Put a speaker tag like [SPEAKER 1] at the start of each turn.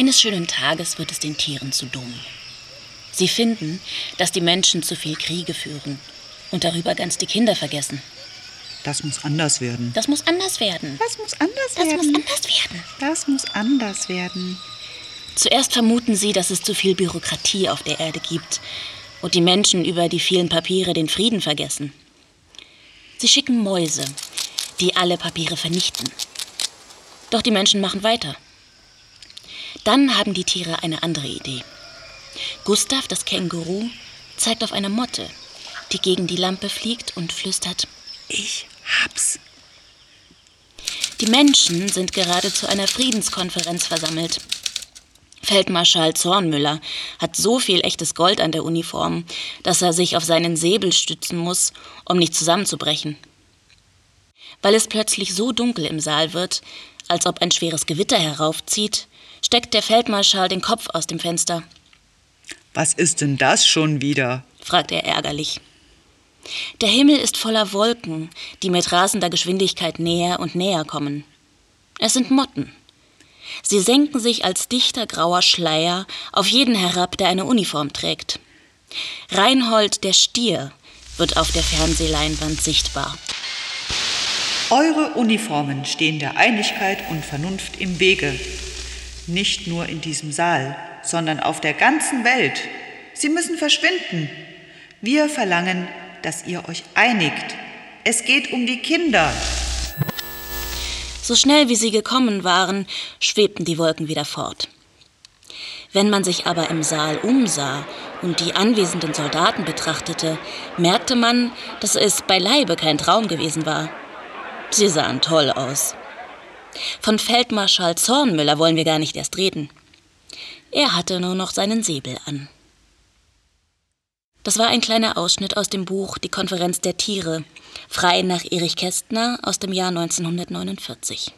[SPEAKER 1] Eines schönen Tages wird es den Tieren zu dumm. Sie finden, dass die Menschen zu viel Kriege führen und darüber ganz die Kinder vergessen.
[SPEAKER 2] Das muss anders werden.
[SPEAKER 1] Das muss anders werden.
[SPEAKER 2] Das muss anders
[SPEAKER 1] Das
[SPEAKER 2] werden.
[SPEAKER 1] muss anders werden.
[SPEAKER 2] Das muss anders werden.
[SPEAKER 1] Zuerst vermuten sie, dass es zu viel Bürokratie auf der Erde gibt und die Menschen über die vielen Papiere den Frieden vergessen. Sie schicken Mäuse, die alle Papiere vernichten. Doch die Menschen machen weiter. Dann haben die Tiere eine andere Idee. Gustav, das Känguru, zeigt auf eine Motte, die gegen die Lampe fliegt und flüstert,
[SPEAKER 2] Ich hab's.
[SPEAKER 1] Die Menschen sind gerade zu einer Friedenskonferenz versammelt. Feldmarschall Zornmüller hat so viel echtes Gold an der Uniform, dass er sich auf seinen Säbel stützen muss, um nicht zusammenzubrechen. Weil es plötzlich so dunkel im Saal wird, als ob ein schweres Gewitter heraufzieht, steckt der Feldmarschall den Kopf aus dem Fenster,
[SPEAKER 2] Was ist denn das schon wieder?
[SPEAKER 1] fragt er ärgerlich. Der Himmel ist voller Wolken, die mit rasender Geschwindigkeit näher und näher kommen. Es sind Motten. Sie senken sich als dichter grauer Schleier auf jeden herab, der eine Uniform trägt. Reinhold der Stier wird auf der Fernsehleinwand sichtbar.
[SPEAKER 2] Eure Uniformen stehen der Einigkeit und Vernunft im Wege. Nicht nur in diesem Saal, sondern auf der ganzen Welt. Sie müssen verschwinden. Wir verlangen, dass ihr euch einigt. Es geht um die Kinder.
[SPEAKER 1] So schnell wie sie gekommen waren, schwebten die Wolken wieder fort. Wenn man sich aber im Saal umsah und die anwesenden Soldaten betrachtete, merkte man, dass es beileibe kein Traum gewesen war. Sie sahen toll aus. Von Feldmarschall Zornmüller wollen wir gar nicht erst reden. Er hatte nur noch seinen Säbel an. Das war ein kleiner Ausschnitt aus dem Buch Die Konferenz der Tiere, frei nach Erich Kästner aus dem Jahr 1949.